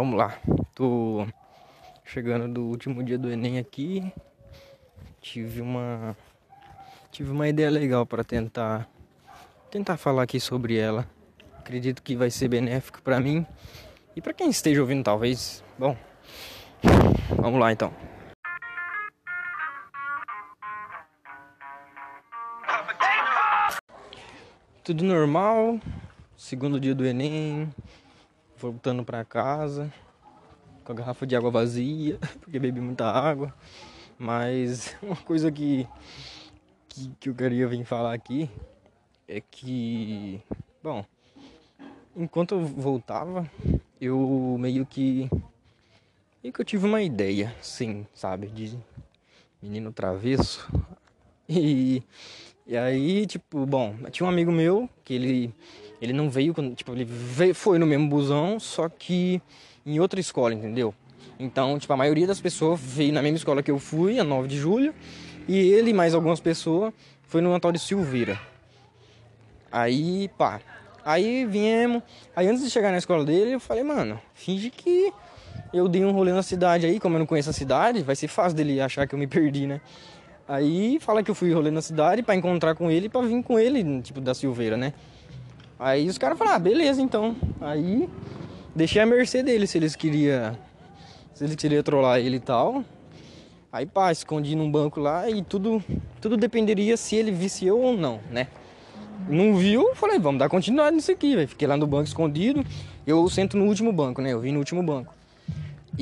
vamos lá. Tô chegando do último dia do Enem aqui. Tive uma tive uma ideia legal para tentar tentar falar aqui sobre ela. Acredito que vai ser benéfico para mim e para quem esteja ouvindo talvez. Bom, vamos lá então. Tudo normal. Segundo dia do Enem, voltando para casa com a garrafa de água vazia, porque bebi muita água. Mas uma coisa que, que, que eu queria vir falar aqui é que, bom, enquanto eu voltava, eu meio que meio que eu tive uma ideia, sim, sabe, de menino travesso. E e aí, tipo, bom, tinha um amigo meu que ele ele não veio, tipo, ele veio, foi no mesmo busão, só que em outra escola, entendeu? Então, tipo, a maioria das pessoas veio na mesma escola que eu fui, a 9 de julho, e ele mais algumas pessoas foi no Antônio Silveira. Aí, pá. Aí viemos. Aí antes de chegar na escola dele, eu falei, mano, finge que eu dei um rolê na cidade aí, como eu não conheço a cidade, vai ser fácil dele achar que eu me perdi, né? Aí fala que eu fui rolê na cidade para encontrar com ele, para vir com ele, tipo, da Silveira, né? Aí os caras falaram, ah, beleza então. Aí deixei a mercê dele se eles queria se ele queria trollar ele e tal. Aí pá, escondi num banco lá e tudo tudo dependeria se ele visse eu ou não, né? Não viu, falei, vamos dar continuidade nisso aqui, velho. Fiquei lá no banco escondido. Eu sento no último banco, né? Eu vim no último banco.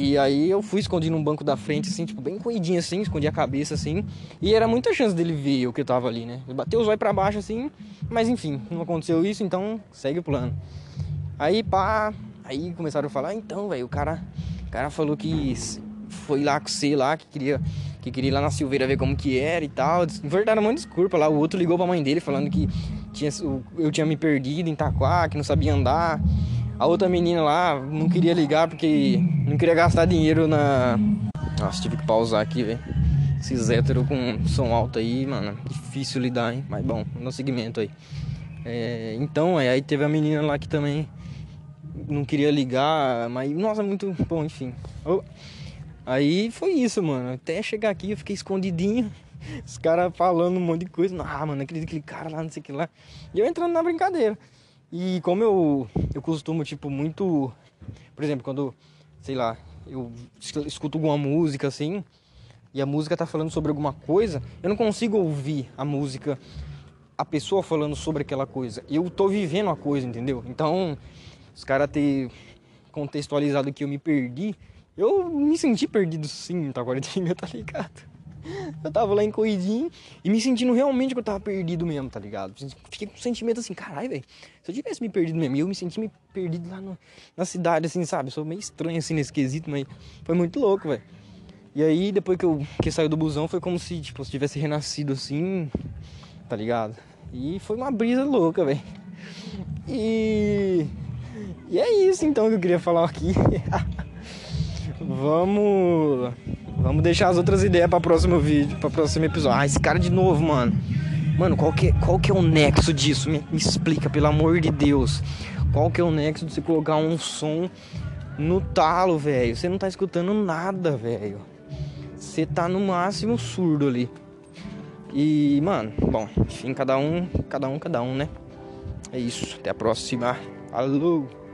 E aí eu fui escondido num banco da frente, assim, tipo, bem corridinho assim, escondi a cabeça assim. E era muita chance dele ver o que eu tava ali, né? Ele bateu os olhos pra baixo assim, mas enfim, não aconteceu isso, então segue o plano. Aí pá, aí começaram a falar, então, velho, o cara, o cara falou que foi lá com você lá, que queria, que queria ir lá na Silveira ver como que era e tal. Verdade, uma desculpa lá. O outro ligou pra mãe dele falando que tinha, eu tinha me perdido em Itaquá, que não sabia andar. A outra menina lá não queria ligar porque não queria gastar dinheiro na. Nossa, tive que pausar aqui, velho. Esses héteros com som alto aí, mano, difícil lidar, hein? Mas bom, no segmento aí. É, então, é, aí teve a menina lá que também não queria ligar, mas nossa, muito bom, enfim. Aí foi isso, mano. Até chegar aqui eu fiquei escondidinho. Os caras falando um monte de coisa. Ah, mano, aquele cara lá, não sei o que lá. E eu entrando na brincadeira. E como eu, eu costumo, tipo, muito. Por exemplo, quando, sei lá, eu escuto alguma música assim, e a música tá falando sobre alguma coisa, eu não consigo ouvir a música, a pessoa falando sobre aquela coisa. Eu tô vivendo a coisa, entendeu? Então, os caras ter contextualizado que eu me perdi, eu me senti perdido sim, tá agora tá ligado? Eu tava lá em corridinho e me sentindo realmente que eu tava perdido mesmo, tá ligado? Fiquei com um sentimento assim, caralho, velho. Se eu tivesse me perdido mesmo, eu me senti me perdido lá no, na cidade, assim, sabe? Sou meio estranho assim nesse quesito, mas foi muito louco, velho. E aí, depois que eu que saiu do busão, foi como se, tipo, se tivesse renascido assim, tá ligado? E foi uma brisa louca, velho. E. E é isso então que eu queria falar aqui. Vamos. Vamos deixar as outras ideias para próximo vídeo, para próximo episódio. Ah, esse cara de novo, mano. Mano, qual que, qual que é o nexo disso? Me, me explica, pelo amor de Deus. Qual que é o nexo de você colocar um som no talo, velho? Você não tá escutando nada, velho. Você tá no máximo surdo ali. E, mano, bom, enfim, cada um, cada um, cada um, né? É isso. Até a próxima. Alô!